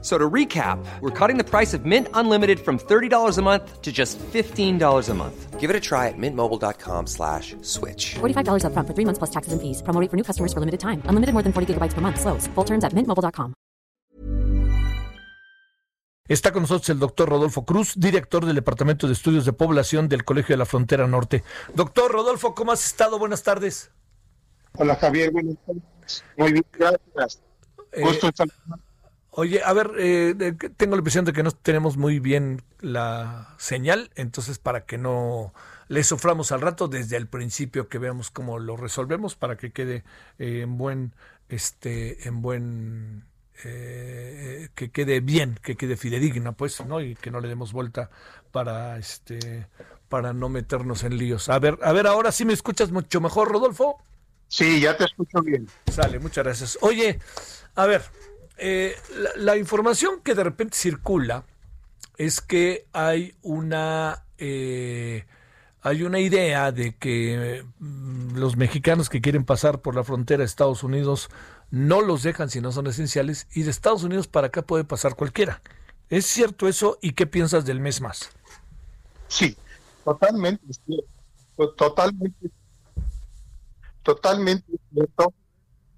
So to recap, we're cutting the price of Mint Unlimited from $30 a month to just $15 a month. Give it a try at mintmobile.com slash switch. $45 up front for three months plus taxes and fees. Promo rate for new customers for limited time. Unlimited more than 40 gigabytes per month. Slows. Full terms at mintmobile.com. Está con nosotros el doctor Rodolfo Cruz, director del Departamento de Estudios de Población del Colegio de la Frontera Norte. Doctor Rodolfo, ¿cómo has estado? Buenas tardes. Hola Javier, buenas tardes. Muy bien, gracias. Eh, Gusto estar Oye, a ver, eh, tengo la impresión de que no tenemos muy bien la señal, entonces para que no le suframos al rato desde el principio que veamos cómo lo resolvemos para que quede eh, en buen, este, en buen, eh, que quede bien, que quede fidedigna, pues, ¿no? Y que no le demos vuelta para, este, para no meternos en líos. A ver, a ver, ahora sí me escuchas mucho mejor, Rodolfo. Sí, ya te escucho bien. Sale, muchas gracias. Oye, a ver, eh, la, información que de repente circula es que hay una eh, hay una idea de que mm, los mexicanos que quieren pasar por la frontera de Estados Unidos no los dejan si no son esenciales y de Estados Unidos para acá puede pasar cualquiera. ¿Es cierto eso y qué piensas del mes más? Sí, totalmente. Totalmente. Totalmente cierto.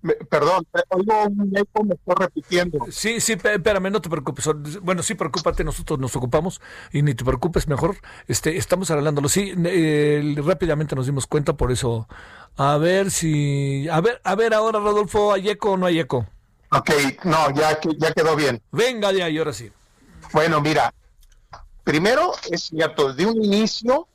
Me- perdón, oigo un eco, me estoy repitiendo. Sí, sí, espérame, no te preocupes. Bueno, sí, preocúpate, nosotros nos ocupamos y ni te preocupes, mejor. Este, estamos arreglándolo. Sí, eh, rápidamente nos dimos cuenta, por eso. A ver si. A ver, a ver ahora, Rodolfo, ¿hay eco o no hay eco? Ok, no, ya, ya quedó bien. Venga de ahí, ahora sí. Bueno, mira, primero es cierto, desde un inicio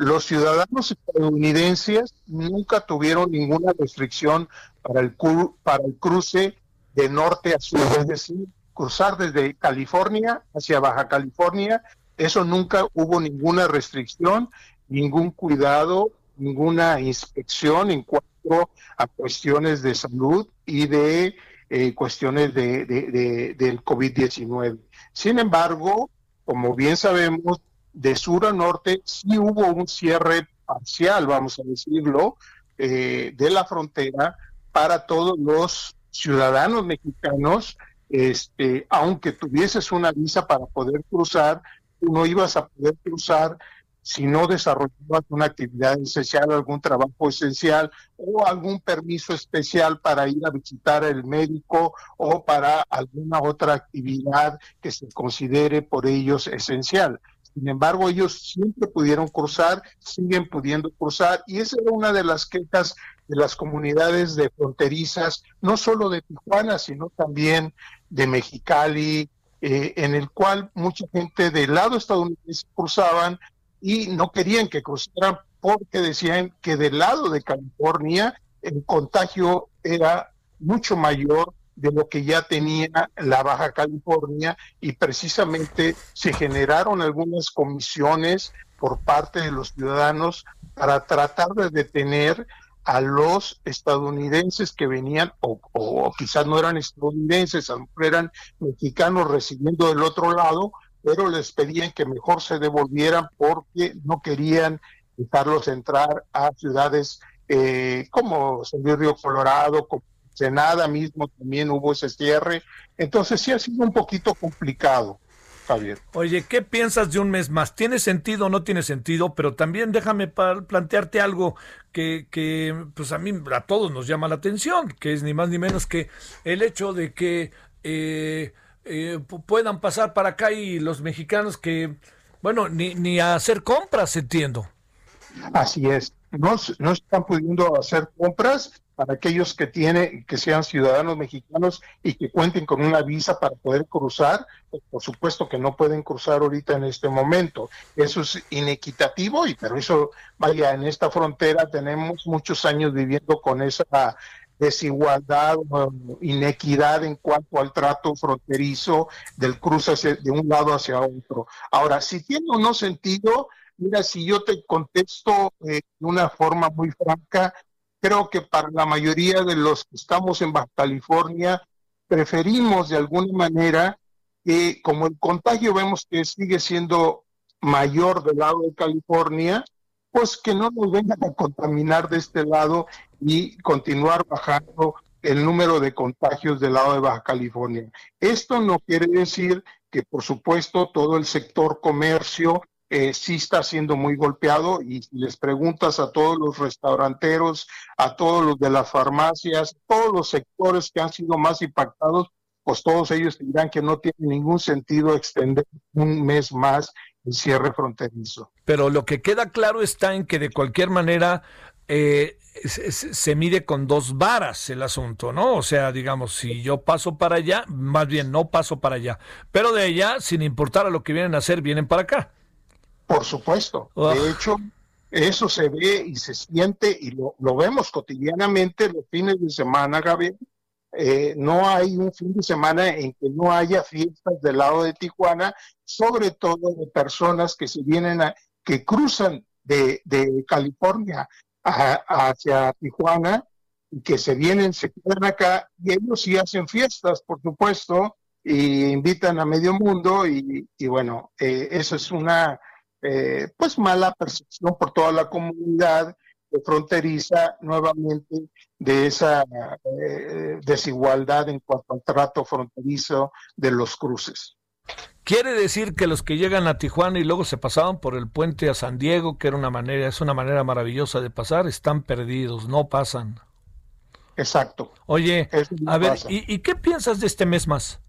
los ciudadanos estadounidenses nunca tuvieron ninguna restricción para el, para el cruce de norte a sur, es decir, cruzar desde California hacia Baja California, eso nunca hubo ninguna restricción, ningún cuidado, ninguna inspección en cuanto a cuestiones de salud y de eh, cuestiones de, de- de- del COVID-19. Sin embargo, como bien sabemos, de sur a norte sí hubo un cierre parcial, vamos a decirlo, eh, de la frontera para todos los ciudadanos mexicanos, este, aunque tuvieses una visa para poder cruzar, no ibas a poder cruzar si no desarrollabas una actividad esencial, algún trabajo esencial o algún permiso especial para ir a visitar al médico o para alguna otra actividad que se considere por ellos esencial. Sin embargo, ellos siempre pudieron cruzar, siguen pudiendo cruzar, y esa era una de las quejas de las comunidades de fronterizas, no solo de Tijuana, sino también de Mexicali, eh, en el cual mucha gente del lado estadounidense cruzaban y no querían que cruzaran porque decían que del lado de California el contagio era mucho mayor de lo que ya tenía la Baja California y precisamente se generaron algunas comisiones por parte de los ciudadanos para tratar de detener a los estadounidenses que venían, o, quizás no eran estadounidenses, eran mexicanos recibiendo del otro lado, pero les pedían que mejor se devolvieran porque no querían dejarlos entrar a ciudades eh, como San Río Colorado, Senada mismo también hubo ese cierre. Entonces sí ha sido un poquito complicado, Javier. Oye, ¿qué piensas de un mes más? ¿Tiene sentido o no tiene sentido? Pero también déjame plantearte algo que, que, pues a mí, a todos nos llama la atención, que es ni más ni menos que el hecho de que eh, eh, pu- puedan pasar para acá y los mexicanos que, bueno, ni, ni a hacer compras, entiendo. Así es. No, no están pudiendo hacer compras para aquellos que tienen, que sean ciudadanos mexicanos y que cuenten con una visa para poder cruzar. Pues, por supuesto que no pueden cruzar ahorita en este momento. Eso es inequitativo y pero eso, vaya, en esta frontera tenemos muchos años viviendo con esa desigualdad inequidad en cuanto al trato fronterizo del cruce hacia- de un lado hacia otro. Ahora, si tiene o no sentido, mira, si yo te contesto eh, de una forma muy franca, creo que para la mayoría de los que estamos en Baja California, preferimos de alguna manera que como el contagio vemos que sigue siendo mayor del lado de California, pues que no nos vengan a contaminar de este lado y continuar bajando el número de contagios del lado de Baja California. Esto no quiere decir que, por supuesto, todo el sector comercio eh, sí está siendo muy golpeado y les preguntas a todos los restauranteros, a todos los de las farmacias, todos los sectores que han sido más impactados, pues todos ellos dirán que no tiene ningún sentido extender un mes más el cierre fronterizo. Pero lo que queda claro está en que de cualquier manera eh, se, se, mide con dos varas el asunto, ¿no? O sea, digamos, si yo paso para allá, más bien no paso para allá, pero de allá, sin importar a lo que vienen a hacer, vienen para acá. Por supuesto. De hecho, eso se ve y se siente y lo, lo vemos cotidianamente los fines de semana, Gabriel, eh, no hay un fin de semana en que no haya fiestas del lado de Tijuana, sobre todo de personas que se vienen a, que cruzan de, de California hacia Tijuana y que se vienen, se quedan acá y ellos sí hacen fiestas, por supuesto, y invitan a medio mundo y, y bueno, eh, eso es una eh, pues mala percepción por toda la comunidad fronteriza nuevamente de esa eh, desigualdad en cuanto al trato fronterizo de los cruces. Quiere decir que los que llegan a Tijuana y luego se pasaban por el puente a San Diego, que era una manera, es una manera maravillosa de pasar, están perdidos, no pasan. Exacto. Oye, a ver, ¿y, ¿y, qué piensas de este mes más?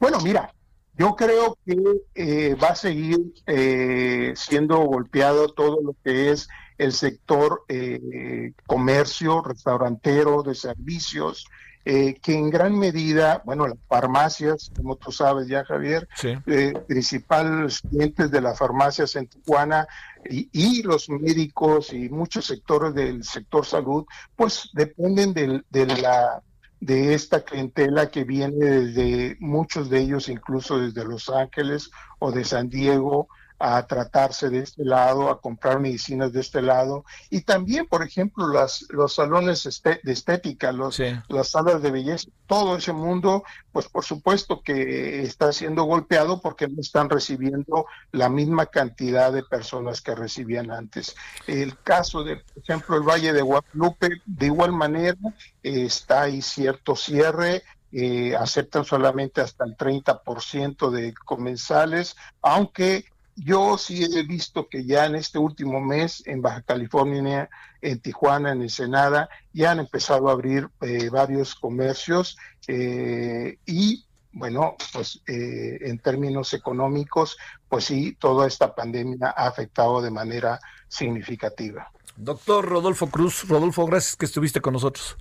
Bueno, mira, yo creo que eh, va a seguir eh, siendo golpeado todo lo que es el sector eh, comercio, restaurantero, de servicios, eh, que en gran medida, bueno, las farmacias, como tú sabes ya, Javier, sí. eh, principales clientes de las farmacias en Tijuana y, y, los médicos y muchos sectores del sector salud, pues dependen de, de la de esta clientela que viene desde muchos de ellos, incluso desde Los Ángeles o de San Diego, a tratarse de este lado, a comprar medicinas de este lado. Y también, por ejemplo, las, los salones de estética, los, sí. las salas de belleza, todo ese mundo, pues por supuesto que está siendo golpeado porque no están recibiendo la misma cantidad de personas que recibían antes. El caso de, por ejemplo, el Valle de Guadalupe, de igual manera, eh, está ahí cierto cierre, eh, aceptan solamente hasta el 30% de comensales, aunque yo sí he visto que ya en este último mes en Baja California, en Tijuana, en Ensenada, ya han empezado a abrir eh, varios comercios eh, y bueno, pues eh, en términos económicos, pues sí, toda esta pandemia ha afectado de manera significativa. Doctor Rodolfo Cruz, Rodolfo, gracias que estuviste con nosotros.